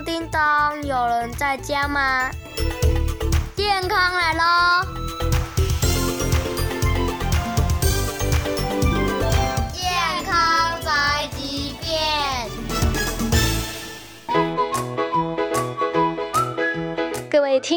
叮当，有人在家吗？健康来喽！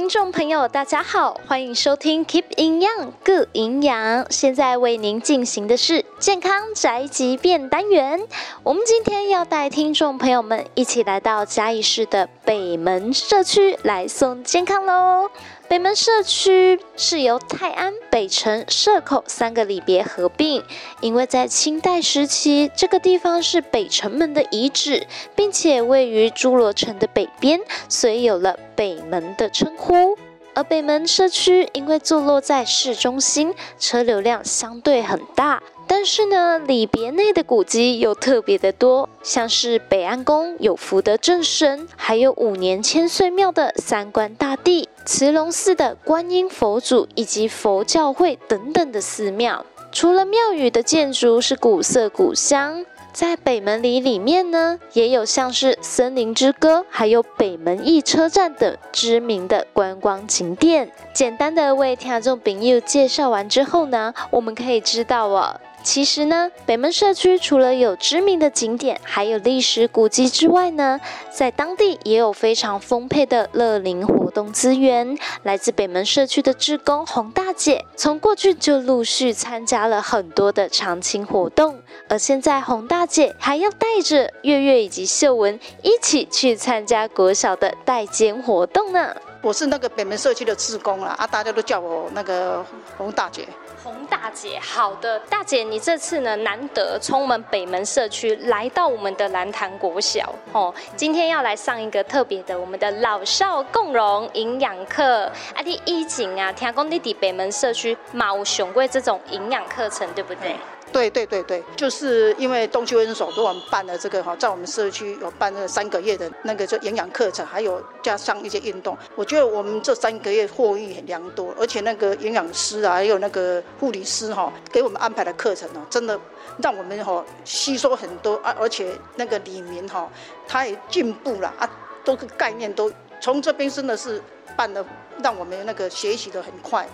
听众朋友，大家好，欢迎收听 Keep 营养 Good 营养。现在为您进行的是健康宅急便单元。我们今天要带听众朋友们一起来到嘉义市的北门社区来送健康喽。北门社区是由泰安、北城、社口三个里别合并，因为在清代时期，这个地方是北城门的遗址，并且位于诸罗城的北边，所以有了北门的称呼。而北门社区因为坐落在市中心，车流量相对很大。但是呢，里别内的古迹又特别的多，像是北安宫有福德正神，还有五年千岁庙的三官大帝、慈龙寺的观音佛祖以及佛教会等等的寺庙。除了庙宇的建筑是古色古香，在北门里里面呢，也有像是森林之歌，还有北门驿车站等知名的观光景点。简单的为听众朋友介绍完之后呢，我们可以知道哦。其实呢，北门社区除了有知名的景点，还有历史古迹之外呢，在当地也有非常丰沛的乐龄活动资源。来自北门社区的志工洪大姐，从过去就陆续参加了很多的常青活动，而现在洪大姐还要带着月月以及秀文一起去参加国小的代监活动呢。我是那个北门社区的志工啦，啊，大家都叫我那个洪大姐。洪大姐，好的，大姐，你这次呢难得从我们北门社区来到我们的蓝潭国小哦，今天要来上一个特别的我们的老少共荣营养课。啊，你以前啊，听讲你在北门社区嘛有上过这种营养课程，对不？对对对对对，就是因为东区卫生所给我们办了这个哈，在我们社区有办了三个月的那个就营养课程，还有加上一些运动。我觉得我们这三个月获益很良多，而且那个营养师啊，还有那个护理师哈，给我们安排的课程哦，真的让我们哈吸收很多啊，而且那个里民哈，他也进步了啊，都个概念都从这边真的是办的，让我们那个学习的很快。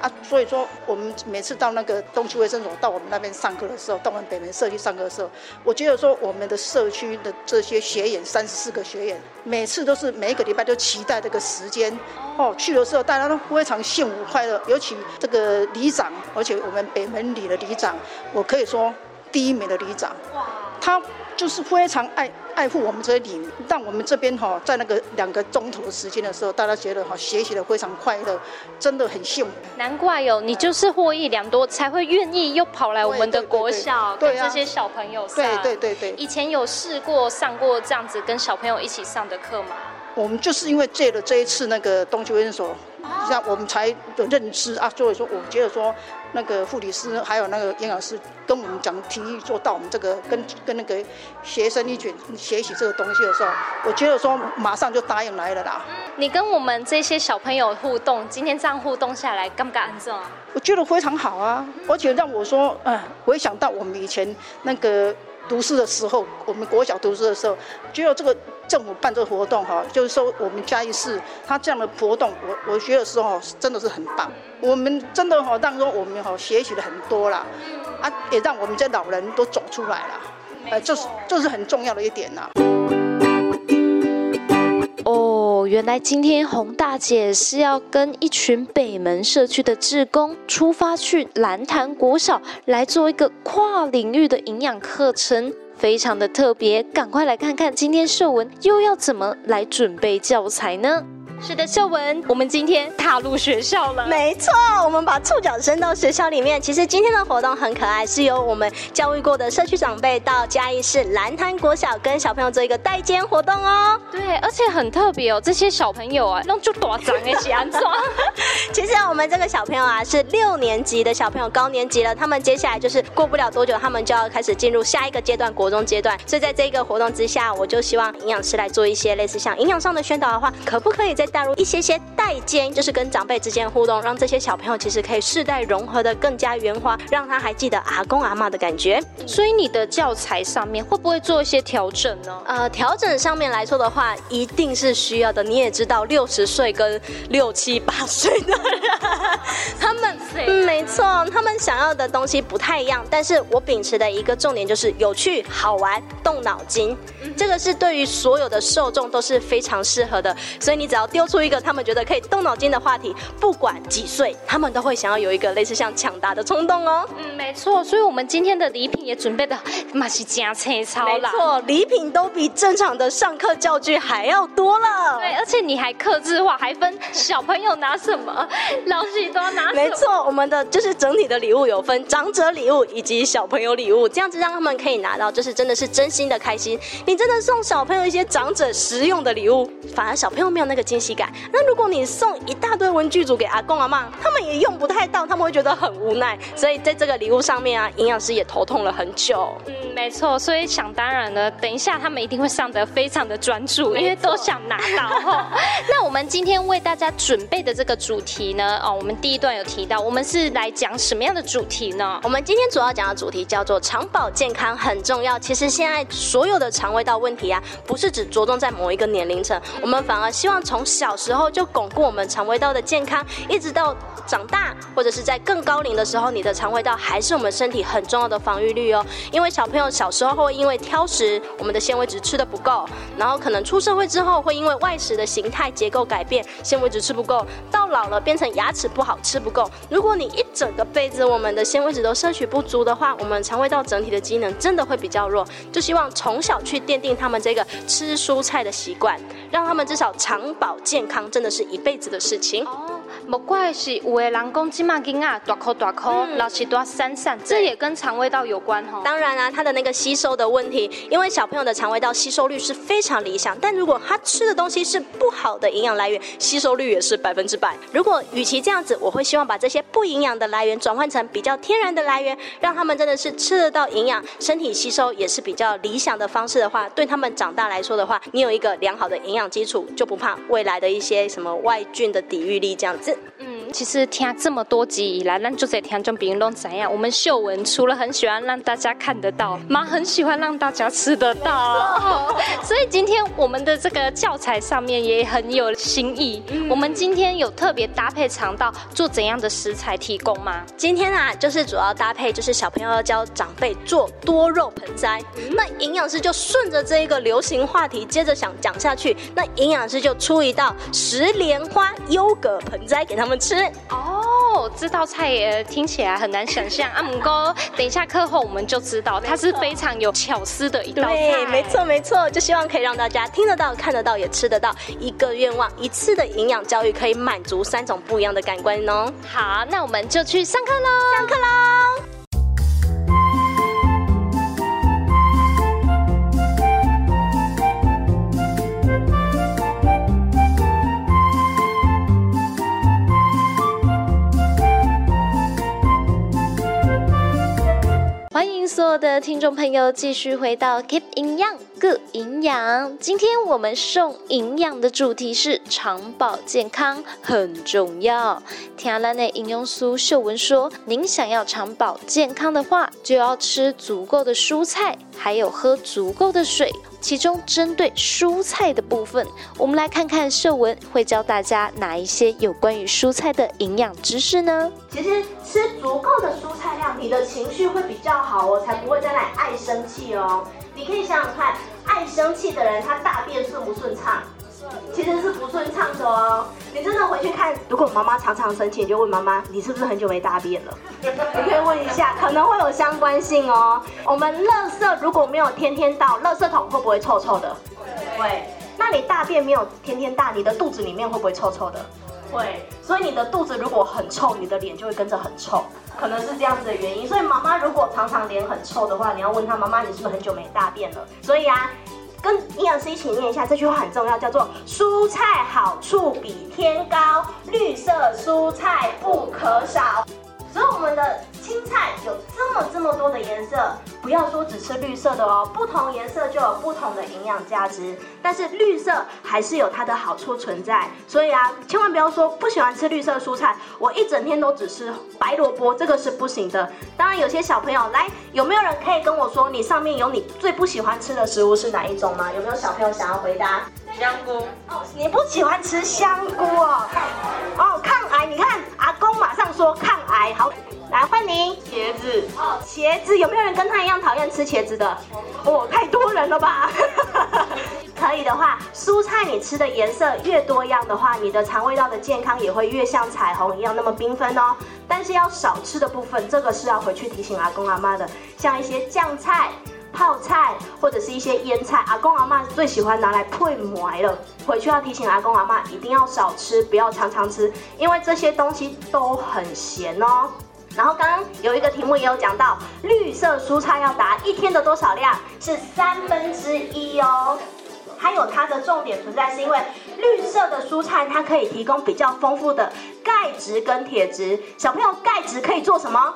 啊，所以说我们每次到那个东区卫生所，到我们那边上课的时候，到我们北门社区上课的时候，我觉得说我们的社区的这些学员，三十四个学员，每次都是每一个礼拜都期待这个时间哦，去的时候大家都非常幸福快乐，尤其这个里长，而且我们北门里的里长，我可以说第一名的里长，他。就是非常爱爱护我们这些里民，让我们这边哈在那个两个钟头的时间的时候，大家觉得哈学习的非常快乐，真的很幸福。难怪哟，你就是获益良多，才会愿意又跑来我们的国小跟这些小朋友上。对对对对。以前有试过上过这样子跟小朋友一起上的课吗？我们就是因为借了这一次那个东区卫生所，让我们才有认知啊。所以说，我觉得说那个护理师还有那个营养师跟我们讲提议做到我们这个跟跟那个学生一起学习这个东西的时候，我觉得说马上就答应来了啦。你跟我们这些小朋友互动，今天这样互动下来，敢不敢做？我觉得非常好啊，而且让我说，嗯，回想到我们以前那个。读书的时候，我们国小读书的时候，觉得这个政府办这个活动哈，就是说我们嘉义市他这样的活动，我我觉得说哈，真的是很棒。我们真的哈，让说我们哈学习了很多啦，啊，也让我们这老人都走出来了，呃，这是这是很重要的一点呐。哦，原来今天洪大姐是要跟一群北门社区的志工出发去蓝潭国小来做一个跨领域的营养课程，非常的特别。赶快来看看今天秀文又要怎么来准备教材呢？是的，秀文，我们今天踏入学校了。没错，我们把触角伸到学校里面。其实今天的活动很可爱，是由我们教育过的社区长辈到嘉义市蓝潭国小跟小朋友做一个代间活动哦。对，而且很特别哦，这些小朋友啊，弄就多长一起安装。其实我们这个小朋友啊，是六年级的小朋友，高年级了。他们接下来就是过不了多久，他们就要开始进入下一个阶段，国中阶段。所以在这个活动之下，我就希望营养师来做一些类似像营养上的宣导的话，可不可以在带入一些些代间，就是跟长辈之间的互动，让这些小朋友其实可以世代融合的更加圆滑，让他还记得阿公阿妈的感觉。所以你的教材上面会不会做一些调整呢？呃，调整上面来说的话，一定是需要的。你也知道，六十岁跟六七八岁的人，他们、嗯、没错，他们想要的东西不太一样。但是我秉持的一个重点就是有趣、好玩、动脑筋，这个是对于所有的受众都是非常适合的。所以你只要丢出一个他们觉得可以动脑筋的话题，不管几岁，他们都会想要有一个类似像抢答的冲动哦。嗯，没错。所以我们今天的礼品也准备的蛮是加粗糙啦。没错，礼品都比正常的上课教具还要多了。对，而且你还刻字化，还分小朋友拿什么，老许多拿什么。没错，我们的就是整体的礼物有分长者礼物以及小朋友礼物，这样子让他们可以拿到，就是真的是真心的开心。你真的送小朋友一些长者实用的礼物，反而小朋友没有那个惊喜感。那如果你送一大堆文具组给阿公阿妈，他们也用不太到，他们会觉得很无奈。所以在这个礼物上面啊，营养师也头痛了很久。嗯，没错。所以想当然了，等一下他们一定会上得非常的专注，因为都想拿到。那我们今天为大家准备的这个主题呢？哦，我们第一段有提到，我们是来讲什么样的主题呢？我们今天主要讲的主题叫做肠保健康很重要。其实现在所有的肠胃道问题啊，不是只着重在某一个年龄层，我们反而希望从小时候就巩固我们肠胃道的健康，一直到长大或者是在更高龄的时候，你的肠胃道还是我们身体很重要的防御力哦。因为小朋友小时候会因为挑食，我们的纤维质吃的不够，然后可能出社会之后会因为外食的形态结构改变，纤维质吃不够，到老了变成牙齿不好吃不够。如果你一整个辈子我们的纤维质都摄取不足的话，我们肠胃道整体的机能真的会比较弱。就希望从小去奠定他们这个吃蔬菜的习惯，让他们至少肠保健康，真的是一辈子的事情。不怪是有的人讲金马金啊，大口大口，老是多散散，这也跟肠胃道有关哦。当然啊，他的那个吸收的问题，因为小朋友的肠胃道吸收率是非常理想，但如果他吃的东西是不好的营养来源，吸收率也是百分之百。如果与其这样子，我会希望把这些不营养的来源转换成比较天然的来源，让他们真的是吃得到营养，身体吸收也是比较理想的方式的话，对他们长大来说的话，你有一个良好的营养基础，就不怕未来的一些什么外菌的抵御力这样子。嗯，其实听这么多集以来，咱就在听众朋友都怎样？我们秀文除了很喜欢让大家看得到，妈很喜欢让大家吃得到。所以今天我们的这个教材上面也很有新意。嗯、我们今天有特别搭配肠道做怎样的食材提供吗？今天啊，就是主要搭配就是小朋友要教长辈做多肉盆栽。嗯、那营养师就顺着这一个流行话题，接着想讲下去。那营养师就出一道石莲花优格盆栽给他们吃哦，这道菜也听起来很难想象阿姆哥等一下课后我们就知道，它是非常有巧思的一道菜。对，没错没错，就希望可以让大家听得到、看得到、也吃得到。一个愿望，一次的营养教育可以满足三种不一样的感官哦。好，那我们就去上课喽！上课喽！的听众朋友继续回到 Keep 营养 Good 营养。今天我们送营养的主题是长保健康很重要。听兰的营养师秀文说，您想要长保健康的话，就要吃足够的蔬菜，还有喝足够的水。其中针对蔬菜的部分，我们来看看秀文会教大家哪一些有关于蔬菜的营养知识呢？其实吃足够的蔬菜量，你的情绪会比较好哦，才不会在那里爱生气哦。你可以想想看，爱生气的人，他大便顺不顺畅？其实是不顺畅的哦。你真的回去看，如果妈妈常常生气，你就问妈妈，你是不是很久没大便了？你可以问一下，可能会有相关性哦。我们垃圾如果没有天天倒，垃圾桶会不会臭臭的？会。那你大便没有天天大，你的肚子里面会不会臭臭的？会。所以你的肚子如果很臭，你的脸就会跟着很臭，可能是这样子的原因。所以妈妈如果常常脸很臭的话，你要问她，妈妈，你是不是很久没大便了？所以啊。跟营养师一起念一下这句话很重要，叫做“蔬菜好处比天高，绿色蔬菜不可少”。所以我们的青菜有这么这么多的颜色，不要说只吃绿色的哦，不同颜色就有不同的营养价值。但是绿色还是有它的好处存在，所以啊，千万不要说不喜欢吃绿色蔬菜，我一整天都只吃白萝卜，这个是不行的。当然，有些小朋友来，有没有人可以跟我说，你上面有你最不喜欢吃的食物是哪一种吗？有没有小朋友想要回答？香菇。哦，你不喜欢吃香菇哦？哦，抗癌，你看阿公马上说抗癌，好。来换你，茄子哦，茄子有没有人跟他一样讨厌吃茄子的？哦，太多人了吧？可以的话，蔬菜你吃的颜色越多样的话，你的肠胃道的健康也会越像彩虹一样那么缤纷哦。但是要少吃的部分，这个是要回去提醒阿公阿妈的，像一些酱菜、泡菜或者是一些腌菜，阿公阿妈最喜欢拿来配馍了。回去要提醒阿公阿妈一定要少吃，不要常常吃，因为这些东西都很咸哦。然后刚刚有一个题目也有讲到，绿色蔬菜要达一天的多少量？是三分之一哦。还有它的重点存在，是因为绿色的蔬菜它可以提供比较丰富的钙质跟铁质。小朋友，钙质可以做什么？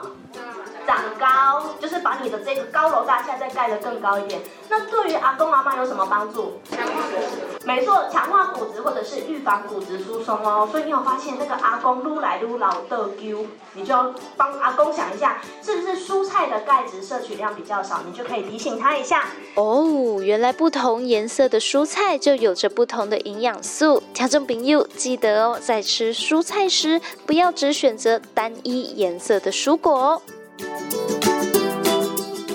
长高，就是把你的这个高楼大厦再盖得更高一点。那对于阿公阿妈有什么帮助？强化骨质。没错，强化骨质或者是预防骨质疏松哦。所以你有发现那个阿公撸来撸老的丢，你就要帮阿公想一下，是不是蔬菜的钙质摄取量比较少？你就可以提醒他一下。哦，原来不同颜色的蔬菜就有着不同的营养素。听众朋友记得哦，在吃蔬菜时不要只选择单一颜色的蔬果哦。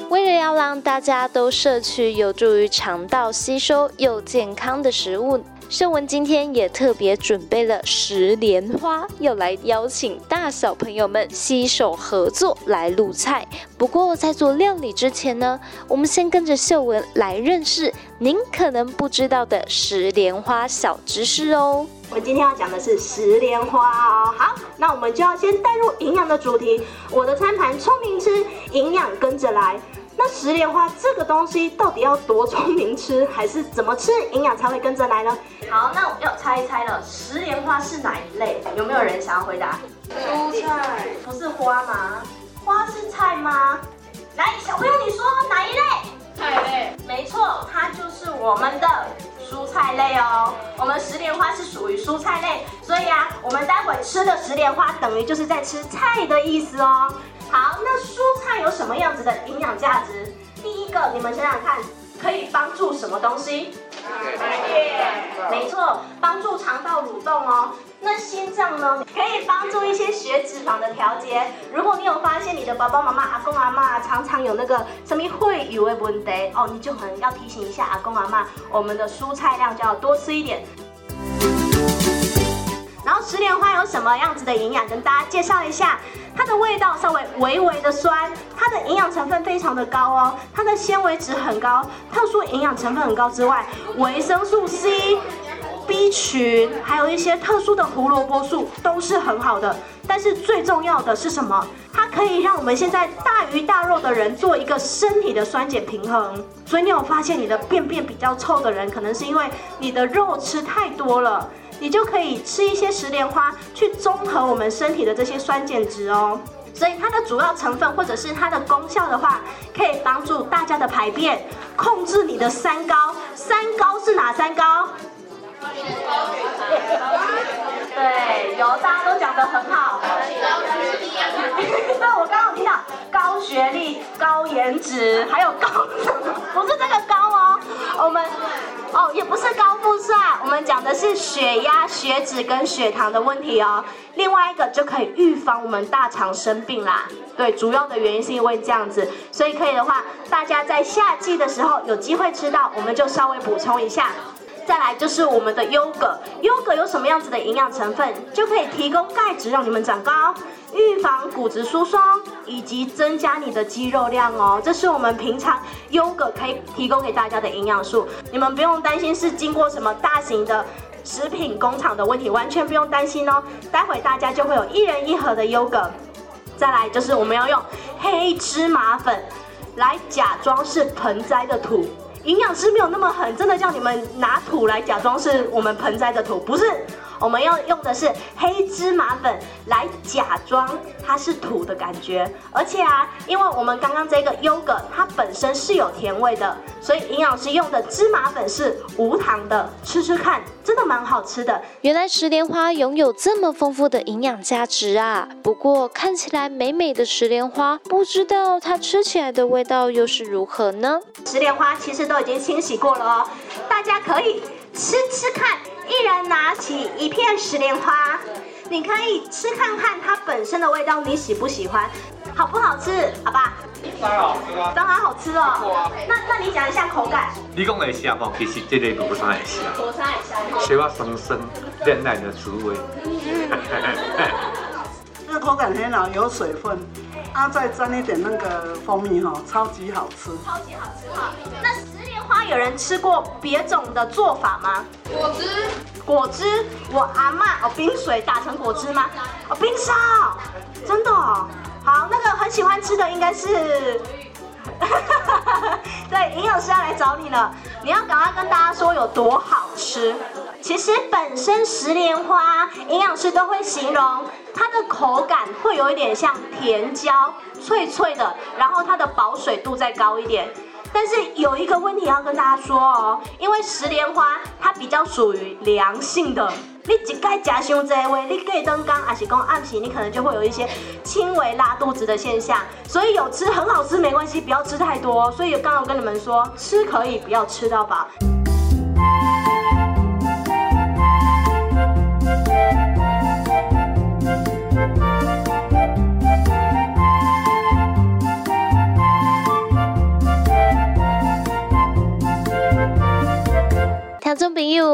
为了要让大家都摄取有助于肠道吸收又健康的食物，秀文今天也特别准备了石莲花，要来邀请大小朋友们携手合作来录菜。不过在做料理之前呢，我们先跟着秀文来认识您可能不知道的石莲花小知识哦。我们今天要讲的是石莲花哦。好，那我们就要先带入营养的主题。我的餐盘聪明吃，营养跟着来。那石莲花这个东西到底要多聪明吃，还是怎么吃营养才会跟着来呢？好，那我们要猜一猜了，石莲花是哪一类？有没有人想要回答？蔬菜，不是花吗？花是菜吗？来，小朋友你说哪一类？菜类。没错，它就是我们的蔬菜类哦。我们石莲花是属于蔬菜类，所以啊，我们待会吃的石莲花等于就是在吃菜的意思哦。好，那蔬菜有什么样子的营养价值？第一个，你们想想看，可以帮助什么东西？没错，帮助肠道蠕动哦。那心脏呢？可以帮助一些血脂肪的调节。如果你有发现你的爸爸妈妈、阿公阿妈常常有那个什么会有的问题哦，你就可能要提醒一下阿公阿妈，我们的蔬菜量就要多吃一点。然后食莲花有什么样子的营养？跟大家介绍一下。它的味道稍微微微的酸，它的营养成分非常的高哦，它的纤维值很高，特殊营养成分很高之外，维生素 C、B 群，还有一些特殊的胡萝卜素都是很好的。但是最重要的是什么？它可以让我们现在大鱼大肉的人做一个身体的酸碱平衡。所以你有发现你的便便比较臭的人，可能是因为你的肉吃太多了。你就可以吃一些食莲花，去综合我们身体的这些酸碱值哦。所以它的主要成分或者是它的功效的话，可以帮助大家的排便，控制你的三高。三高是哪三高？对，有大家都讲得很好。那我刚刚听到高学历、高颜值，还有高，不是这个高哦，我们。哦，也不是高富帅，我们讲的是血压、血脂跟血糖的问题哦。另外一个就可以预防我们大肠生病啦。对，主要的原因是因为这样子，所以可以的话，大家在夏季的时候有机会吃到，我们就稍微补充一下。再来就是我们的优格，优格有什么样子的营养成分，就可以提供钙质让你们长高，预防骨质疏松，以及增加你的肌肉量哦。这是我们平常优格可以提供给大家的营养素，你们不用担心是经过什么大型的食品工厂的问题，完全不用担心哦。待会大家就会有一人一盒的优格。再来就是我们要用黑芝麻粉来假装是盆栽的土。营养师没有那么狠，真的叫你们拿土来假装是我们盆栽的土，不是，我们要用的是黑芝麻粉来假装它是土的感觉。而且啊，因为我们刚刚这个优格它本身是有甜味的，所以营养师用的芝麻粉是无糖的。吃吃看，真的蛮好吃的。原来石莲花拥有这么丰富的营养价值啊！不过看起来美美的石莲花，不知道它吃起来的味道又是如何呢？石莲花其实都已经清洗过了哦，大家可以吃吃看。一人拿起一片石莲花，你可以吃看看它本身的味道，你喜不喜欢？好不好吃？好吧？当然好吃啊！当然好吃哦。那那你讲一下口感。你讲的虾嘛，其实这类罗山的虾，罗山的虾，水花生生，嫩嫩的滋味。这个口感很好，有水分，啊，再沾一点那个蜂蜜哈，超级好吃。超级好吃哈。那石莲花有人吃过别种的做法吗？果汁。果汁，我阿妈哦，冰水打成果汁吗？哦，冰沙，真的哦。好，那个很喜欢吃的应该是，对，营养师要来找你了，你要赶快跟大家说有多好吃。其实本身石莲花，营养师都会形容它的口感会有一点像甜椒，脆脆的，然后它的保水度再高一点。但是有一个问题要跟大家说哦，因为石莲花它比较属于凉性的。你一该加上这位，你可以登岗，还是讲暗皮，你可能就会有一些轻微拉肚子的现象。所以有吃很好吃没关系，不要吃太多。所以刚刚我跟你们说，吃可以，不要吃到饱。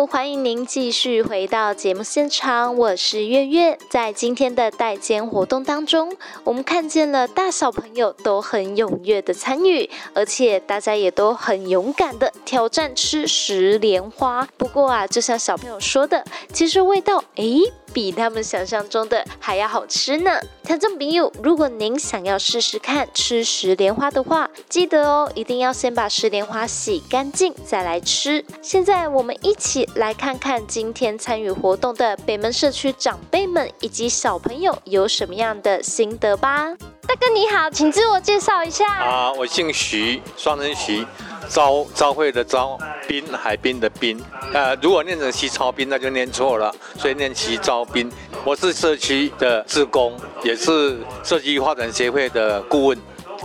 欢迎您继续回到节目现场，我是月月。在今天的代间活动当中，我们看见了大小朋友都很踊跃的参与，而且大家也都很勇敢的挑战吃石莲花。不过啊，就像小朋友说的，其实味道诶。比他们想象中的还要好吃呢！听众朋友，如果您想要试试看吃石莲花的话，记得哦，一定要先把石莲花洗干净再来吃。现在我们一起来看看今天参与活动的北门社区长辈们以及小朋友有什么样的心得吧。大哥你好，请自我介绍一下。啊，我姓徐，双人徐。朝朝会的朝，滨海滨的滨，呃，如果念成西超滨，那就念错了，所以念西招滨。我是社区的志工，也是社区发展协会的顾问。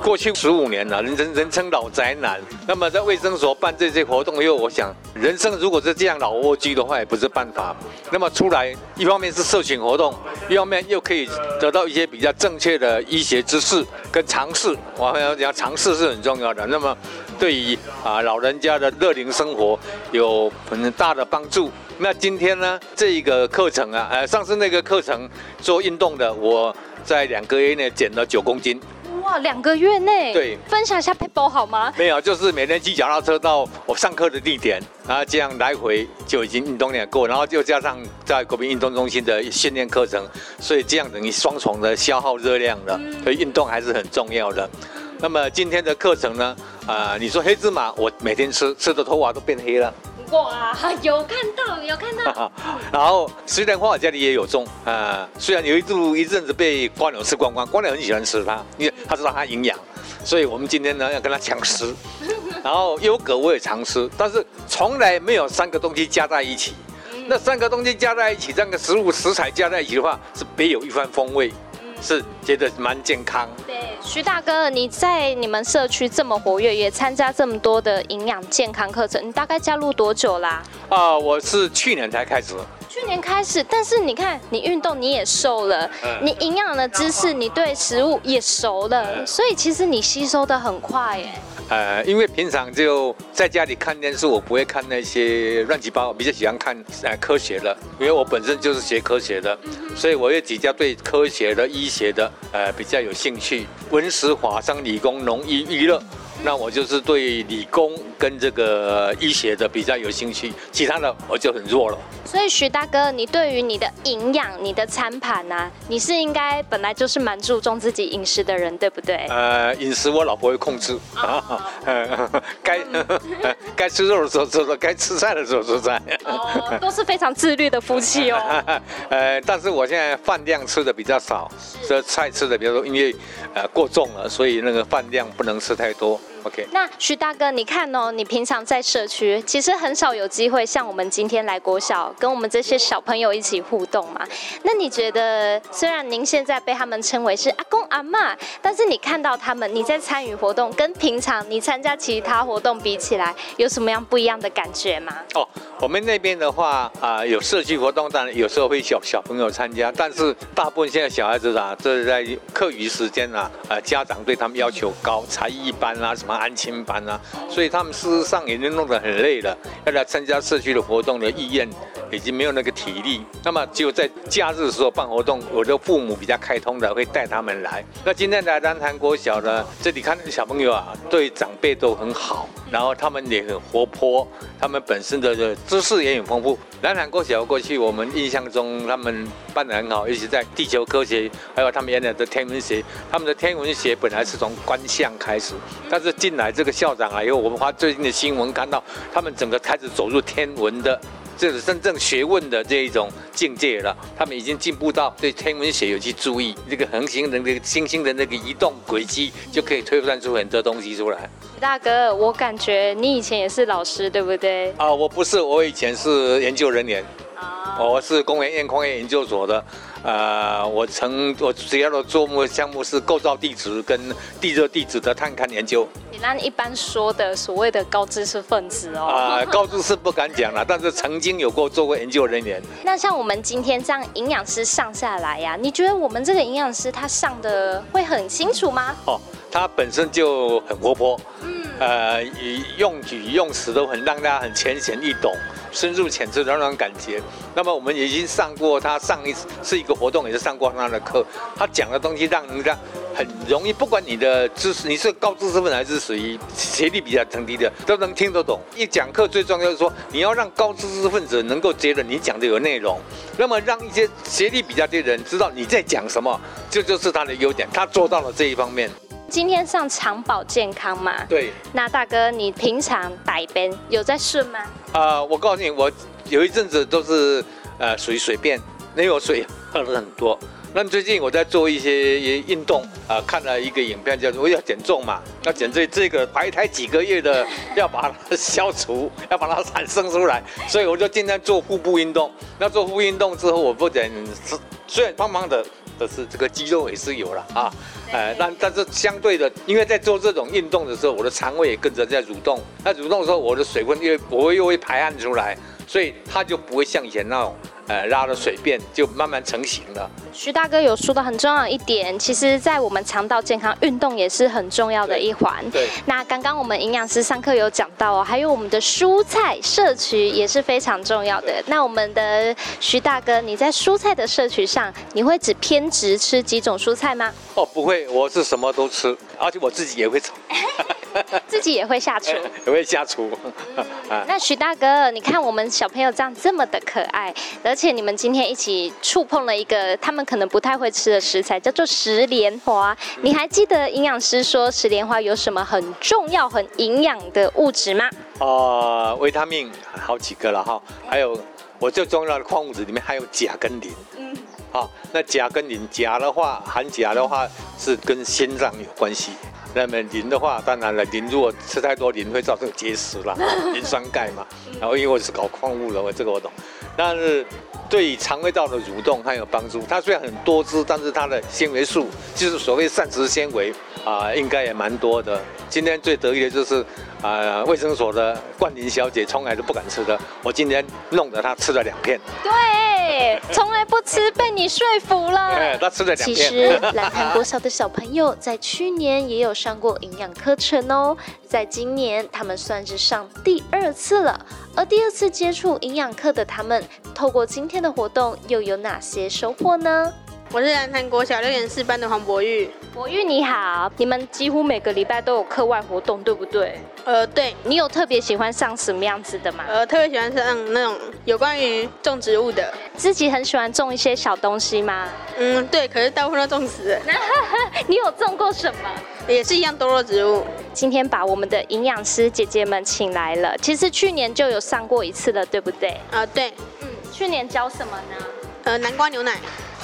过去十五年了，人人人称老宅男。那么在卫生所办这些活动以后，我想人生如果是这样老蜗居的话，也不是办法。那么出来，一方面是社群活动，一方面又可以得到一些比较正确的医学知识跟常识。我还要讲常识是很重要的。那么对于啊老人家的乐龄生活有很大的帮助。那今天呢，这一个课程啊，呃，上次那个课程做运动的，我在两个月内减了九公斤。哇，两个月内，对，分享一下撇步好吗？没有，就是每天骑脚踏车到我上课的地点，然后这样来回就已经运动量够，然后就加上在国民运动中心的训练课程，所以这样等于双重的消耗热量了。所以运动还是很重要的。那么今天的课程呢？啊、呃，你说黑芝麻，我每天吃，吃的头发都变黑了。哇，有看到，有看到。然后石莲花我家里也有种啊、呃，虽然有一度一阵子被蜗牛吃光光，蜗牛很喜欢吃它，因为它知道它营养，所以我们今天呢要跟它抢食。然后优格我也常吃，但是从来没有三个东西加在一起。那三个东西加在一起，这样的食物食材加在一起的话，是别有一番风味。是觉得蛮健康。对，徐大哥，你在你们社区这么活跃，也参加这么多的营养健康课程，你大概加入多久啦？啊、呃，我是去年才开始。去年开始，但是你看，你运动你也瘦了，嗯、你营养的知识，你对食物也熟了，嗯、所以其实你吸收的很快耶。呃，因为平常就在家里看电视，我不会看那些乱七八糟，比较喜欢看呃科学的，因为我本身就是学科学的，所以我也比较对科学的、医学的呃比较有兴趣。文史法商理工农医娱乐，那我就是对理工跟这个医学的比较有兴趣，其他的我就很弱了。所以徐大哥，你对于你的营养、你的餐盘啊，你是应该本来就是蛮注重自己饮食的人，对不对？呃，饮食我老婆会控制，该该吃肉的时候吃肉，该吃菜的时候吃菜。哦，都是非常自律的夫妻哦。呃，但是我现在饭量吃的比较少，这菜吃的比较多，因为呃过重了，所以那个饭量不能吃太多。OK，那徐大哥，你看哦，你平常在社区，其实很少有机会像我们今天来国小，跟我们这些小朋友一起互动嘛。那你觉得，虽然您现在被他们称为是阿公阿妈，但是你看到他们，你在参与活动，跟平常你参加其他活动比起来，有什么样不一样的感觉吗？哦，我们那边的话啊、有社区活动，当然有时候会小小朋友参加，但是大部分现在小孩子啊，这是在课余时间啊，呃，家长对他们要求高，才艺班啊什么。安亲班啊，所以他们事实上已经弄得很累了，要来参加社区的活动的意愿已经没有那个体力。那么只有在假日的时候办活动，我的父母比较开通的会带他们来。那今天来南潭国小呢，这里看那个小朋友啊，对长辈都很好，然后他们也很活泼，他们本身的知识也很丰富。南韩国小过去我们印象中他们办得很好，尤其在地球科学，还有他们原来的天文学，他们的天文学本来是从观象开始，但是进来这个校长啊，因为我们发最近的新闻看到，他们整个开始走入天文的，这是真正学问的这一种境界了。他们已经进步到对天文学有去注意，这个恒星的那个星星的那个移动轨迹，就可以推算出很多东西出来。大哥，我感觉你以前也是老师，对不对？啊，我不是，我以前是研究人员。我是工研院矿业研究所的，呃，我曾我主要的做目项目是构造地质跟地热地质的探勘研究。你那一般说的所谓的高知识分子哦？啊、呃，高知识不敢讲了，但是曾经有过做过研究人员。那像我们今天这样营养师上下来呀、啊，你觉得我们这个营养师他上的会很清楚吗？哦，他本身就很活泼，嗯，呃，用语用词都很让大家很浅显易懂。深入浅出的那种感觉。那么我们已经上过他上一次是一个活动，也是上过他的课。他讲的东西让人家很容易，不管你的知识，你是高知识分子还是属于学历比较低的，都能听得懂。一讲课最重要是说，你要让高知识分子能够觉得你讲的有内容，那么让一些学历比较低的人知道你在讲什么，这，就是他的优点。他做到了这一方面。今天上长保健康嘛？对。那大哥，你平常百边有在顺吗？啊、呃，我告诉你，我有一阵子都是呃属于随便，因为我水喝了很多。那最近我在做一些运动啊、呃，看了一个影片，叫做我要减重嘛，要减这这个白胎几个月的，要把它消除，要把它产生出来，所以我就尽量做腹部运动。那做腹部运动之后，我不仅虽然胖胖的。的是这个肌肉也是有了啊，呃，但但是相对的，因为在做这种运动的时候，我的肠胃也跟着在蠕动。那蠕动的时候，我的水分因为我又会排汗出来，所以它就不会像以前那种。呃，拉了水便就慢慢成型了。徐大哥有说到很重要一点，其实，在我们肠道健康，运动也是很重要的一环。对。那刚刚我们营养师上课有讲到哦，还有我们的蔬菜摄取也是非常重要的。那我们的徐大哥，你在蔬菜的摄取上，你会只偏执吃几种蔬菜吗？哦，不会，我是什么都吃，而且我自己也会炒。自己也会下厨，也会下厨。那徐大哥，你看我们小朋友这样这么的可爱，而且你们今天一起触碰了一个他们可能不太会吃的食材，叫做石莲花。你还记得营养师说石莲花有什么很重要、很营养的物质吗？呃，维他命好几个了哈，还有我最重要的矿物质里面还有钾跟磷。嗯，好，那钾跟磷，钾的话含钾的话是跟心脏有关系。那么磷的话，当然了，磷如果吃太多，磷会造成结石了，磷酸钙嘛。然后因为我是搞矿物的，我这个我懂。但是对肠胃道的蠕动它有帮助。它虽然很多汁，但是它的纤维素，就是所谓膳食纤维啊，应该也蛮多的。今天最得意的就是啊，卫生所的冠霖小姐从来都不敢吃的，我今天弄得她吃了两片。对。从来不吃，被你说服了。他吃了两。其实 蓝潭国小的小朋友在去年也有上过营养课程哦，在今年他们算是上第二次了。而第二次接触营养课的他们，透过今天的活动又有哪些收获呢？我是南潭国小六年四班的黄博玉。博玉你好，你们几乎每个礼拜都有课外活动，对不对？呃，对。你有特别喜欢上什么样子的吗？呃，特别喜欢上那种有关于种植物的。自己很喜欢种一些小东西吗？嗯，对。可是大部分都种死了。你有种过什么？也是一样多肉植物。今天把我们的营养师姐姐们请来了。其实去年就有上过一次了，对不对？啊、呃，对。嗯，去年教什么呢？呃，南瓜牛奶。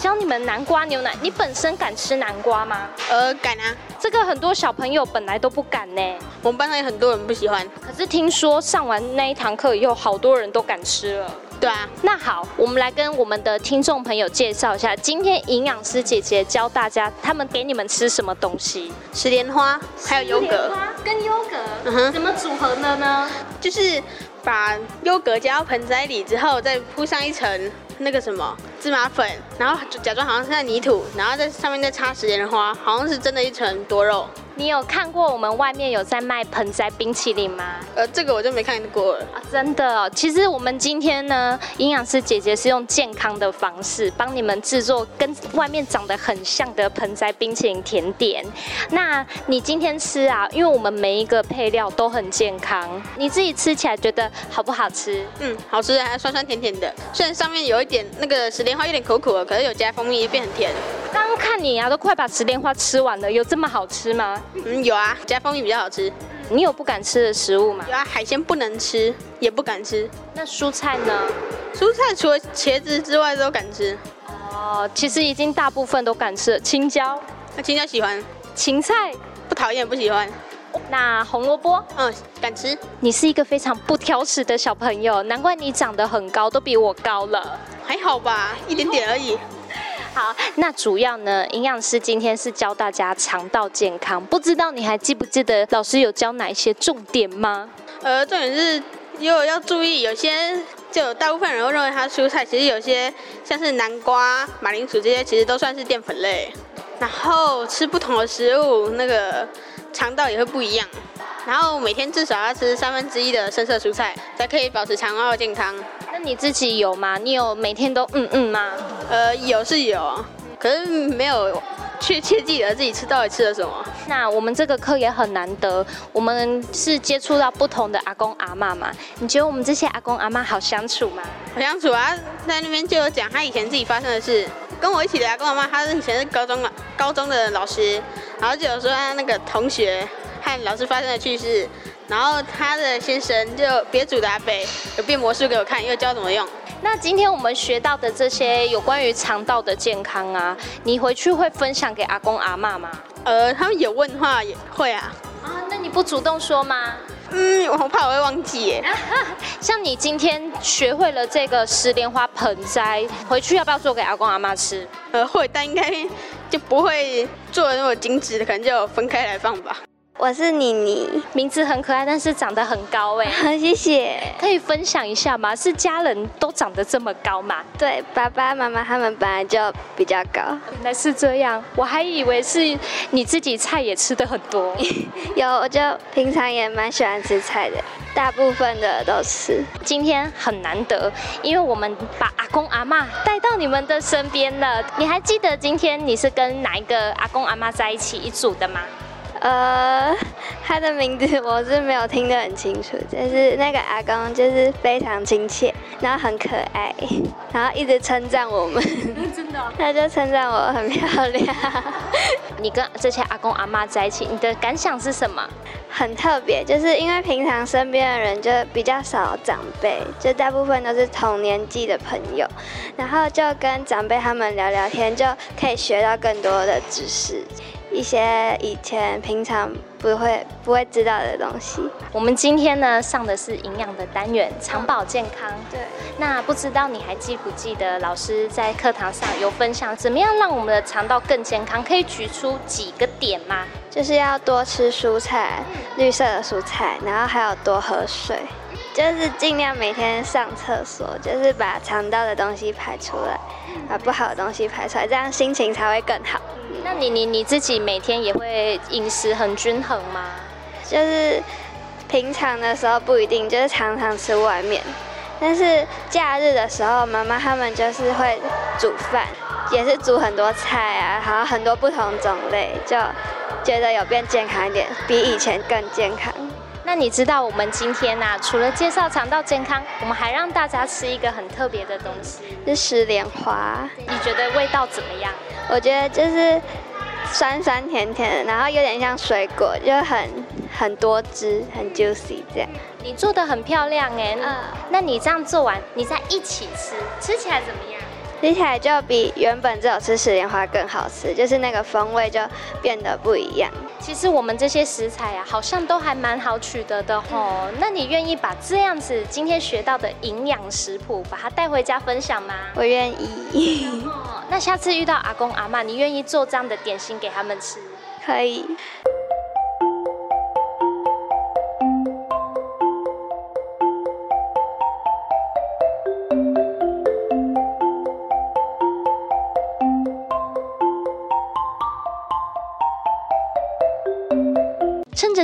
教你们南瓜牛奶，你本身敢吃南瓜吗？呃，敢啊。这个很多小朋友本来都不敢呢。我们班上有很多人不喜欢，可是听说上完那一堂课以后，好多人都敢吃了。对啊。那好，我们来跟我们的听众朋友介绍一下，今天营养师姐姐教大家，他们给你们吃什么东西？石莲花，还有优格。花跟优格，嗯哼，怎么组合的呢？就是把优格加到盆栽里之后，再铺上一层。那个什么芝麻粉，然后假装好像是在泥土，然后在上面再插石莲花，好像是真的一层多肉。你有看过我们外面有在卖盆栽冰淇淋吗？呃，这个我就没看过了啊，真的哦。其实我们今天呢，营养师姐姐是用健康的方式帮你们制作跟外面长得很像的盆栽冰淇淋甜点。那你今天吃啊，因为我们每一个配料都很健康，你自己吃起来觉得好不好吃？嗯，好吃，还酸酸甜甜的。虽然上面有一点那个石莲花有点苦苦的，可是有加蜂蜜，变很甜。刚刚看你啊，都快把石莲花吃完了，有这么好吃吗？嗯，有啊，加蜂蜜比较好吃。你有不敢吃的食物吗？有啊，海鲜不能吃，也不敢吃。那蔬菜呢？蔬菜除了茄子之外都敢吃。哦，其实已经大部分都敢吃了。青椒，那青椒喜欢。芹菜不讨厌，不喜欢。那红萝卜，嗯，敢吃。你是一个非常不挑食的小朋友，难怪你长得很高，都比我高了。还好吧，一点点而已。好，那主要呢，营养师今天是教大家肠道健康，不知道你还记不记得老师有教哪一些重点吗？呃，重点是又要注意，有些就有大部分人会认为它蔬菜，其实有些像是南瓜、马铃薯这些，其实都算是淀粉类。然后吃不同的食物，那个肠道也会不一样。然后每天至少要吃三分之一的深色蔬菜，才可以保持肠道健康。那你自己有吗？你有每天都嗯嗯吗？呃，有是有，可是没有确切记得自己吃到底吃了什么。那我们这个课也很难得，我们是接触到不同的阿公阿妈嘛。你觉得我们这些阿公阿妈好相处吗？好相处啊，在那边就有讲他以前自己发生的事。跟我一起的阿公阿妈，他是以前是高中了，高中的老师，然后就有说他那个同学。和老师发生的趣事，然后他的先生就别组的阿伯有变魔术给我看，又教怎么用。那今天我们学到的这些有关于肠道的健康啊，你回去会分享给阿公阿妈吗？呃，他们有问的话也会啊。啊，那你不主动说吗？嗯，我怕我会忘记耶。像你今天学会了这个石莲花盆栽，回去要不要做给阿公阿妈吃？呃，会，但应该就不会做的那么精致的，可能就分开来放吧。我是妮妮，名字很可爱，但是长得很高哎。好，谢谢。可以分享一下吗？是家人都长得这么高吗？对，爸爸妈妈他们本来就比较高。原来是这样，我还以为是你自己菜也吃的很多。有，我就平常也蛮喜欢吃菜的，大部分的都是。今天很难得，因为我们把阿公阿妈带到你们的身边了。你还记得今天你是跟哪一个阿公阿妈在一起一组的吗？呃，他的名字我是没有听得很清楚，就是那个阿公就是非常亲切，然后很可爱，然后一直称赞我们，真的，他就称赞我很漂亮。你跟这些阿公阿妈在一起，你的感想是什么？很特别，就是因为平常身边的人就比较少长辈，就大部分都是同年纪的朋友，然后就跟长辈他们聊聊天，就可以学到更多的知识。一些以前平常不会不会知道的东西。我们今天呢上的是营养的单元，肠保健康。对。那不知道你还记不记得老师在课堂上有分享，怎么样让我们的肠道更健康？可以举出几个点吗？就是要多吃蔬菜，绿色的蔬菜，然后还有多喝水，就是尽量每天上厕所，就是把肠道的东西排出来，把不好的东西排出来，这样心情才会更好。那你你你自己每天也会饮食很均衡吗？就是平常的时候不一定，就是常常吃外面。但是假日的时候，妈妈他们就是会煮饭，也是煮很多菜啊，然后很多不同种类，就觉得有变健康一点，比以前更健康。那你知道我们今天呢、啊，除了介绍肠道健康，我们还让大家吃一个很特别的东西，是石莲花。你觉得味道怎么样？我觉得就是酸酸甜甜的，然后有点像水果，就很很多汁，很 juicy 这样。你做的很漂亮哎，嗯，那你这样做完，你再一起吃，吃起来怎么样？吃起来就比原本只有吃石莲花更好吃，就是那个风味就变得不一样。其实我们这些食材啊，好像都还蛮好取得的吼。那你愿意把这样子今天学到的营养食谱，把它带回家分享吗？我愿意。那下次遇到阿公阿妈，你愿意做这样的点心给他们吃？可以。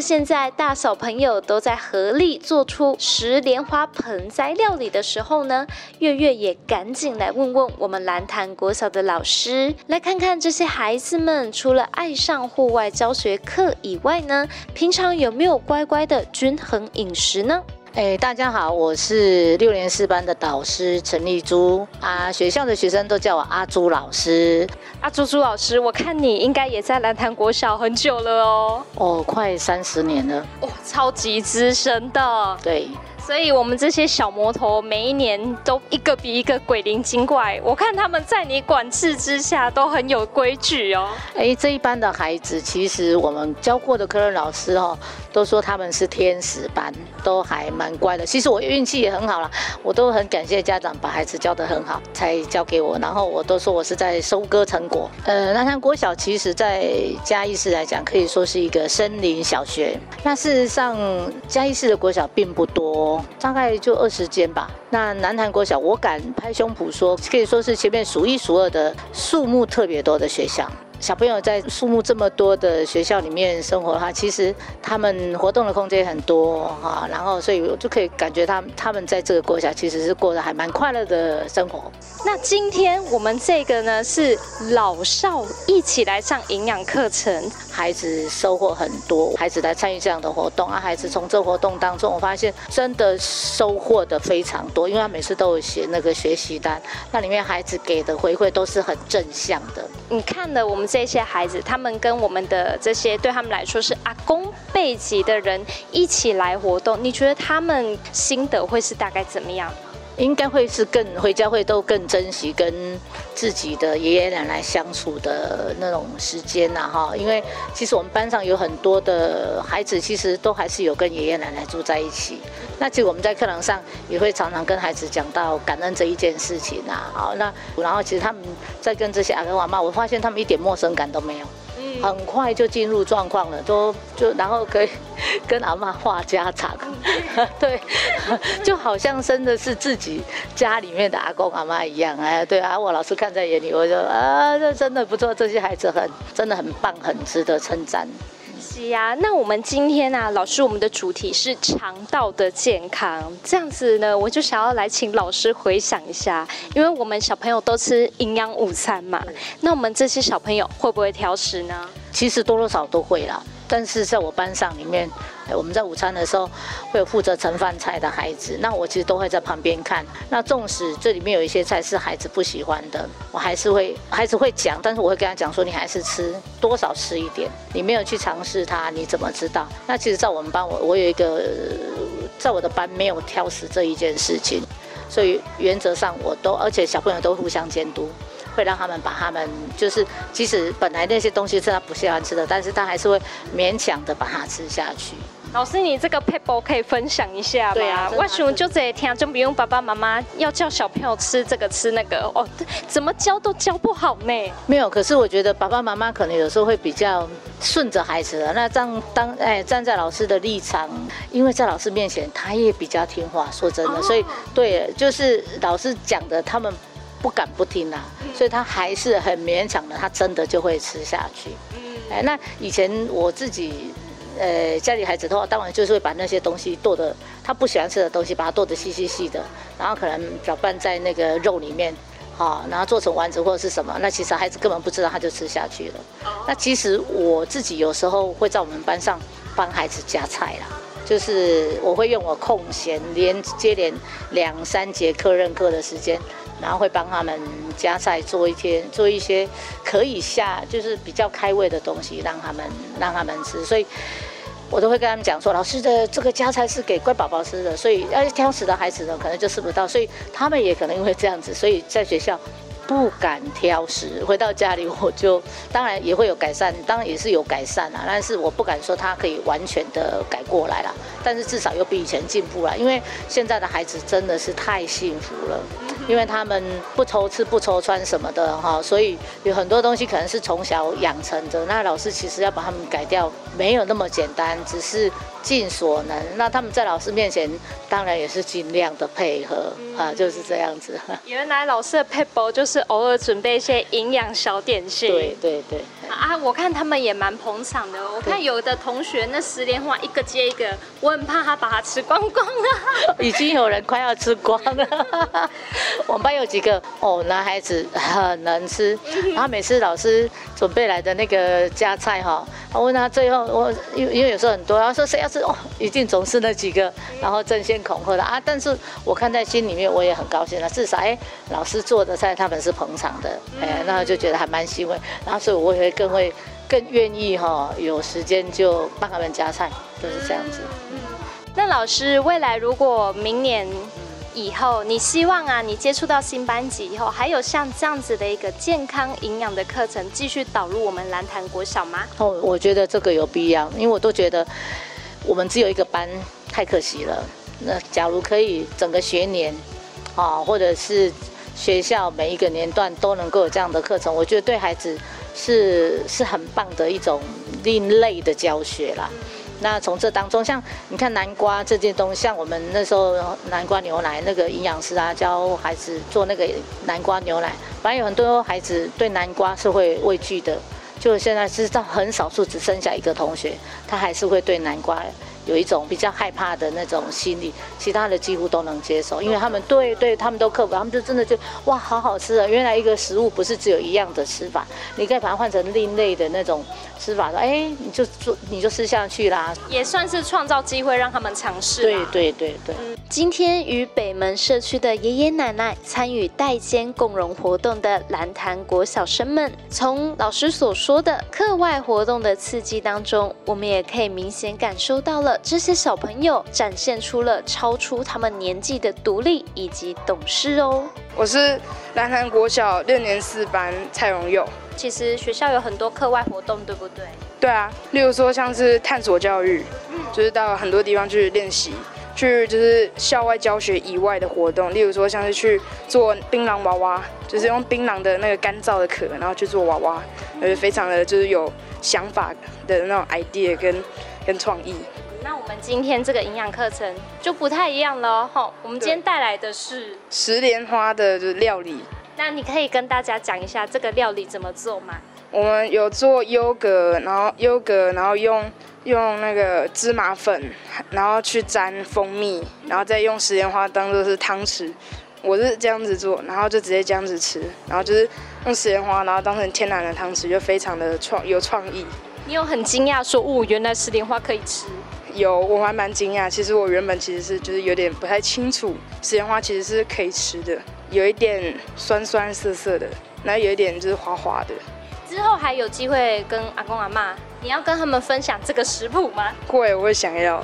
现在大小朋友都在合力做出石莲花盆栽料理的时候呢，月月也赶紧来问问我们蓝潭国小的老师，来看看这些孩子们除了爱上户外教学课以外呢，平常有没有乖乖的均衡饮食呢？哎，大家好，我是六年四班的导师陈丽珠啊，学校的学生都叫我阿朱老师。阿朱朱老师，我看你应该也在蓝潭国小很久了哦。哦，快三十年了。哦，超级资深的。对。所以，我们这些小魔头每一年都一个比一个鬼灵精怪。我看他们在你管制之下都很有规矩哦。哎，这一班的孩子，其实我们教过的科任老师哦，都说他们是天使班，都还蛮乖的。其实我运气也很好啦，我都很感谢家长把孩子教得很好，才交给我。然后我都说我是在收割成果。呃，那像国小其实在嘉义市来讲，可以说是一个森林小学。那事实上，嘉义市的国小并不多。大概就二十间吧。那南韩国小，我敢拍胸脯说，可以说是前面数一数二的数目特别多的学校。小朋友在数目这么多的学校里面生活的话，其实他们活动的空间很多哈，然后所以我就可以感觉他们他们在这个国小其实是过得还蛮快乐的生活。那今天我们这个呢是老少一起来上营养课程，孩子收获很多，孩子来参与这样的活动啊，孩子从这活动当中，我发现真的收获的非常多，因为他每次都有写那个学习单，那里面孩子给的回馈都是很正向的。你看了我们。这些孩子，他们跟我们的这些对他们来说是阿公辈级的人一起来活动，你觉得他们心得会是大概怎么样？应该会是更回家会都更珍惜跟自己的爷爷奶奶相处的那种时间呐哈，因为其实我们班上有很多的孩子，其实都还是有跟爷爷奶奶住在一起。那其实我们在课堂上也会常常跟孩子讲到感恩这一件事情呐，好，那然后其实他们在跟这些阿公阿妈，我发现他们一点陌生感都没有。很快就进入状况了，都就然后可以 跟阿妈话家常，对，就好像真的是自己家里面的阿公阿妈一样，哎，对啊，我老师看在眼里，我就啊，这真的不错，这些孩子很真的很棒，很值得称赞。是呀，那我们今天啊，老师，我们的主题是肠道的健康，这样子呢，我就想要来请老师回想一下，因为我们小朋友都吃营养午餐嘛，那我们这些小朋友会不会挑食呢？其实多多少少都会啦。但是在我班上里面，我们在午餐的时候会有负责盛饭菜的孩子，那我其实都会在旁边看。那纵使这里面有一些菜是孩子不喜欢的，我还是会孩子会讲，但是我会跟他讲说，你还是吃多少吃一点，你没有去尝试它，你怎么知道？那其实，在我们班，我我有一个，在我的班没有挑食这一件事情，所以原则上我都，而且小朋友都互相监督。会让他们把他们就是，即使本来那些东西是他不喜欢吃的，但是他还是会勉强的把它吃下去。老师，你这个 paper 可以分享一下吗？对啊，我想就这一天就不用爸爸妈妈要叫小朋友吃这个吃那个哦，怎么教都教不好呢？没有，可是我觉得爸爸妈妈可能有时候会比较顺着孩子的，那当当哎站在老师的立场，因为在老师面前他也比较听话，说真的，哦、所以对，就是老师讲的他们。不敢不听啊，所以他还是很勉强的，他真的就会吃下去。哎，那以前我自己，呃，家里孩子的话，当然就是会把那些东西剁的，他不喜欢吃的东西，把它剁得细细细的，然后可能搅拌在那个肉里面，哈，然后做成丸子或者是什么，那其实孩子根本不知道，他就吃下去了。那其实我自己有时候会在我们班上帮孩子夹菜啦，就是我会用我空闲连接连两三节课任课的时间，然后会帮他们加菜，做一天做一些可以下就是比较开胃的东西，让他们让他们吃，所以。我都会跟他们讲说，老师的这个加菜是给乖宝宝吃的，所以要挑食的孩子呢，可能就吃不到，所以他们也可能因为这样子，所以在学校不敢挑食。回到家里，我就当然也会有改善，当然也是有改善啦，但是我不敢说他可以完全的改过来啦，但是至少又比以前进步了，因为现在的孩子真的是太幸福了。因为他们不愁吃不愁穿什么的哈，所以有很多东西可能是从小养成的。那老师其实要把他们改掉，没有那么简单，只是尽所能。那他们在老师面前，当然也是尽量的配合啊，就是这样子。原来老师的撇步就是偶尔准备一些营养小点心。对对对。啊，我看他们也蛮捧场的。我看有的同学那十连花一个接一个，我很怕他把它吃光光啊。已经有人快要吃光了。我们班有几个哦，男孩子很能吃，然后每次老师准备来的那个夹菜哈，我问他最后我因因为有时候很多，他说谁要吃哦，一定总是那几个，然后争先恐后的啊。但是我看在心里面，我也很高兴了，至少哎，老师做的菜他们是捧场的，哎，那就觉得还蛮欣慰。然后所以我也会更会更愿意哈，有时间就帮他们夹菜，就是这样子。那老师未来如果明年。以后你希望啊，你接触到新班级以后，还有像这样子的一个健康营养的课程继续导入我们蓝潭国小吗？哦，我觉得这个有必要，因为我都觉得我们只有一个班太可惜了。那假如可以整个学年啊，或者是学校每一个年段都能够有这样的课程，我觉得对孩子是是很棒的一种另类的教学啦。那从这当中，像你看南瓜这件东西，像我们那时候南瓜牛奶那个营养师啊，教孩子做那个南瓜牛奶，反正有很多孩子对南瓜是会畏惧的，就现在知道很少数只剩下一个同学，他还是会对南瓜。有一种比较害怕的那种心理，其他的几乎都能接受，因为他们对对他们都克服，他们就真的就哇，好好吃啊！原来一个食物不是只有一样的吃法，你可以把它换成另类的那种吃法，说哎，你就做你就吃下去啦，也算是创造机会让他们尝试。对对对对。今天与北门社区的爷爷奶奶参与代间共融活动的蓝潭国小生们，从老师所说的课外活动的刺激当中，我们也可以明显感受到了。这些小朋友展现出了超出他们年纪的独立以及懂事哦。我是兰潭国小六年四班蔡荣佑。其实学校有很多课外活动，对不对？对啊，例如说像是探索教育，就是到很多地方去练习，去就是校外教学以外的活动，例如说像是去做槟榔娃娃，就是用槟榔的那个干燥的壳，然后去做娃娃，呃，非常的就是有想法的那种 idea 跟跟创意。那我们今天这个营养课程就不太一样了哈。我们今天带来的是石莲花的就是料理。那你可以跟大家讲一下这个料理怎么做吗？我们有做优格，然后优格，然后用用那个芝麻粉，然后去沾蜂蜜，然后再用石莲花当做是汤匙。我是这样子做，然后就直接这样子吃，然后就是用石莲花，然后当成天然的汤匙，就非常的创有创意。你有很惊讶说，哦，原来石莲花可以吃。有，我还蛮惊讶。其实我原本其实是就是有点不太清楚，石莲花其实是可以吃的，有一点酸酸涩涩的，然后有一点就是滑滑的。之后还有机会跟阿公阿妈，你要跟他们分享这个食谱吗？会，我会想要，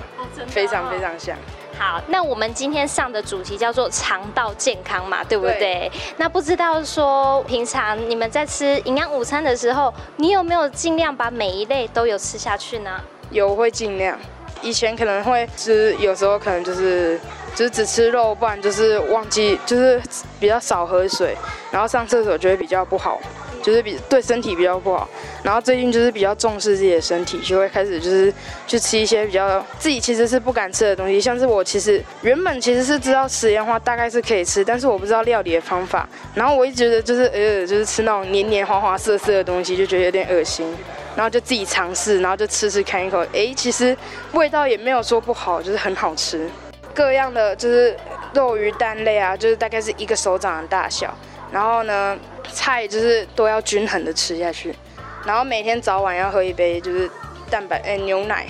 非常非常想。好，那我们今天上的主题叫做肠道健康嘛，对不对？对。那不知道说平常你们在吃营养午餐的时候，你有没有尽量把每一类都有吃下去呢？有，会尽量。以前可能会吃，有时候可能就是就是只吃肉，不然就是忘记，就是比较少喝水，然后上厕所就会比较不好，就是比对身体比较不好。然后最近就是比较重视自己的身体，就会开始就是去吃一些比较自己其实是不敢吃的东西，像是我其实原本其实是知道食盐花大概是可以吃，但是我不知道料理的方法。然后我一直觉得就是呃就是吃那种黏黏滑滑涩涩的东西，就觉得有点恶心。然后就自己尝试，然后就吃吃看一口，哎，其实味道也没有说不好，就是很好吃。各样的就是肉鱼蛋类啊，就是大概是一个手掌的大小，然后呢，菜就是都要均衡的吃下去，然后每天早晚要喝一杯就是蛋白诶、欸、牛奶。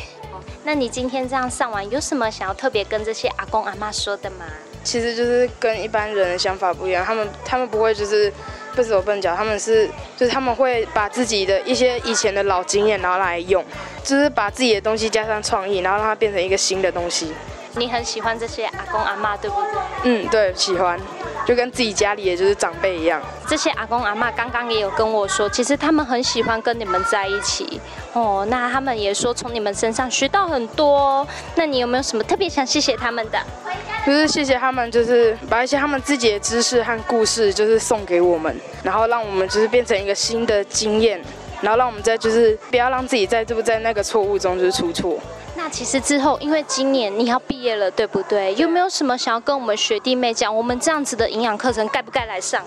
那你今天这样上完，有什么想要特别跟这些阿公阿妈说的吗？其实就是跟一般人的想法不一样，他们他们不会就是笨手笨脚，他们是就是他们会把自己的一些以前的老经验拿来用，就是把自己的东西加上创意，然后让它变成一个新的东西。你很喜欢这些阿公阿妈，对不对？嗯，对，喜欢，就跟自己家里也就是长辈一样。这些阿公阿妈刚刚也有跟我说，其实他们很喜欢跟你们在一起哦。那他们也说从你们身上学到很多。那你有没有什么特别想谢谢他们的？就是谢谢他们，就是把一些他们自己的知识和故事，就是送给我们，然后让我们就是变成一个新的经验，然后让我们在就是不要让自己在这不在那个错误中就是出错。其实之后，因为今年你要毕业了，对不对？有没有什么想要跟我们学弟妹讲？我们这样子的营养课程该不该来上？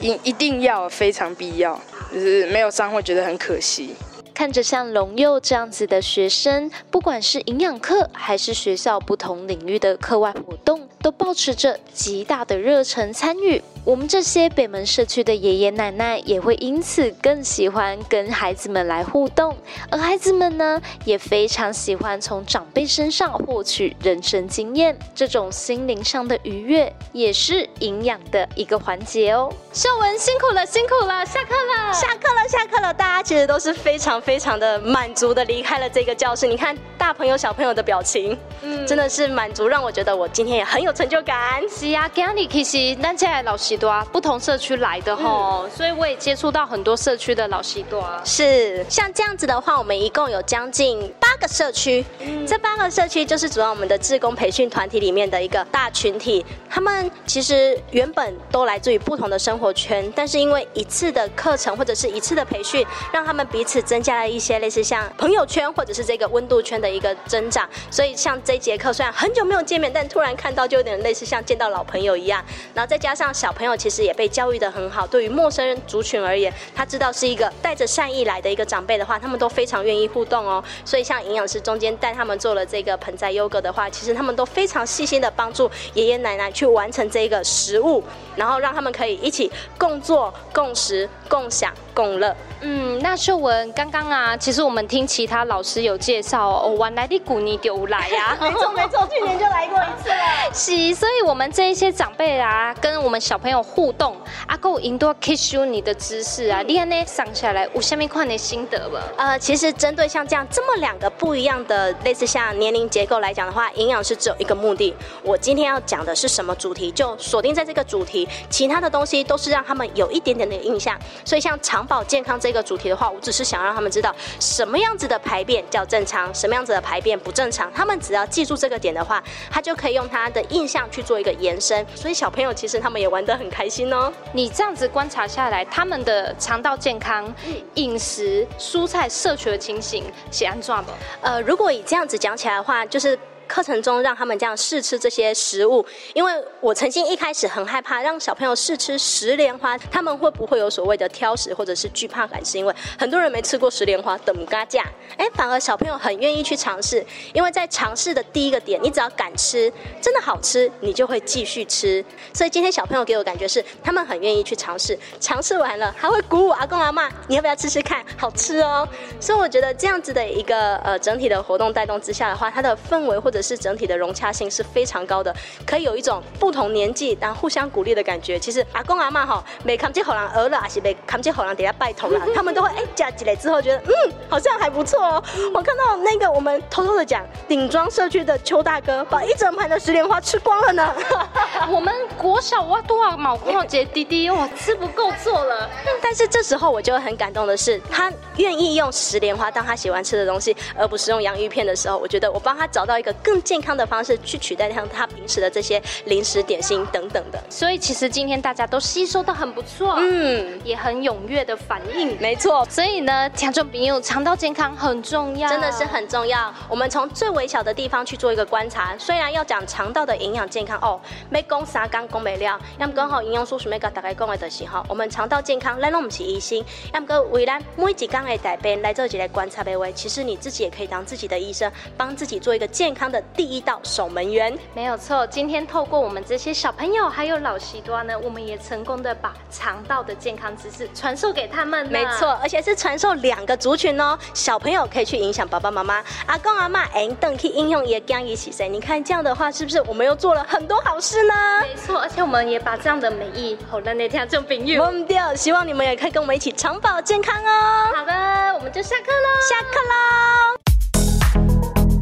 一一定要，非常必要，就是没有上会觉得很可惜。看着像龙佑这样子的学生，不管是营养课还是学校不同领域的课外活动，都保持着极大的热忱参与。我们这些北门社区的爷爷奶奶也会因此更喜欢跟孩子们来互动，而孩子们呢，也非常喜欢从长辈身上获取人生经验。这种心灵上的愉悦，也是营养的一个环节哦。秀文辛苦了，辛苦了，下课了，下课了，下课了。大家其实都是非常非常的满足的离开了这个教室。你看大朋友小朋友的表情，嗯，真的是满足，让我觉得我今天也很有成就感。是啊，今日其实咱这老师。多啊，不同社区来的吼，嗯、所以我也接触到很多社区的老师多啊。是，像这样子的话，我们一共有将近八个社区，嗯、这八个社区就是主要我们的志工培训团体里面的一个大群体。他们其实原本都来自于不同的生活圈，但是因为一次的课程或者是一次的培训，让他们彼此增加在一些类似像朋友圈或者是这个温度圈的一个增长。所以像这节课虽然很久没有见面，但突然看到就有点类似像见到老朋友一样。然后再加上小朋友。其实也被教育得很好。对于陌生人族群而言，他知道是一个带着善意来的一个长辈的话，他们都非常愿意互动哦。所以像营养师中间带他们做了这个盆栽优格的话，其实他们都非常细心的帮助爷爷奶奶去完成这个食物，然后让他们可以一起共做、共食、共享、共乐。嗯，那秀文刚刚啊，其实我们听其他老师有介绍哦，原来你古尼丢来呀，没错没错，去年就来过一次了。是，所以我们这一些长辈啊，跟我们小朋友互动，阿够引导吸收你的知识啊，你看呢上下来我下面看你心得吧。呃，其实针对像这样这么两个不一样的类似像年龄结构来讲的话，营养师只有一个目的，我今天要讲的是什么主题，就锁定在这个主题，其他的东西都是让他们有一点点的印象。所以像长保健康这。这个主题的话，我只是想让他们知道什么样子的排便叫正常，什么样子的排便不正常。他们只要记住这个点的话，他就可以用他的印象去做一个延伸。所以小朋友其实他们也玩得很开心哦。你这样子观察下来，他们的肠道健康、饮食、蔬菜摄取的情形是安怎的？呃，如果以这样子讲起来的话，就是。课程中让他们这样试吃这些食物，因为我曾经一开始很害怕让小朋友试吃石莲花，他们会不会有所谓的挑食或者是惧怕感？是因为很多人没吃过石莲花，等嘎架，哎，反而小朋友很愿意去尝试，因为在尝试的第一个点，你只要敢吃，真的好吃，你就会继续吃。所以今天小朋友给我感觉是，他们很愿意去尝试，尝试完了还会鼓舞阿公阿嬷，你要不要吃吃看？好吃哦。所以我觉得这样子的一个呃整体的活动带动之下的话，它的氛围或者是整体的融洽性是非常高的，可以有一种不同年纪然后互相鼓励的感觉。其实阿公阿妈哈，每看见好人饿了，还是每看见好人底下拜头了，他们都会哎夹起来之后觉得嗯好像还不错哦。我看到那个我们偷偷的讲，顶庄社区的邱大哥把一整盘的石莲花吃光了呢。我们国小哇多少毛公姐弟弟哇吃不够做了。但是这时候我就会很感动的是，他愿意用石莲花当他喜欢吃的东西，而不是用洋芋片的时候，我觉得我帮他找到一个更健康的方式去取代像他平时的这些零食点心等等的，所以其实今天大家都吸收的很不错，嗯，也很踊跃的反应，没错。所以呢，听众朋友，肠道健康很重要，真的是很重要。我们从最微小的地方去做一个观察，虽然要讲肠道的营养健康哦，没讲啥刚讲没了。要么刚好营养素准备跟大概讲的就是哈，我们肠道健康，咱拢不是医生。要么为咱每一缸的大便来做一个观察的话，其实你自己也可以当自己的医生，帮自己做一个健康的第一道守门员。没有错，今天透过我们这些小朋友还有老西多呢，我们也成功的把肠道的健康知识传授给他们。没错，而且是传授两个族群哦，小朋友可以去影响爸爸妈妈，阿公阿妈哎，等去应用也讲一起谁？你看这样的话，是不是我们又做了很多好事呢？没错，而且我们也把这样的美意好让那天这种朋友。我们希望你们也可以跟我们一起长保健康哦。好的，我们就下课喽，下课喽。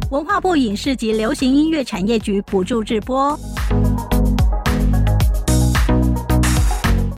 文化部影视及流行音乐产业局补助直播。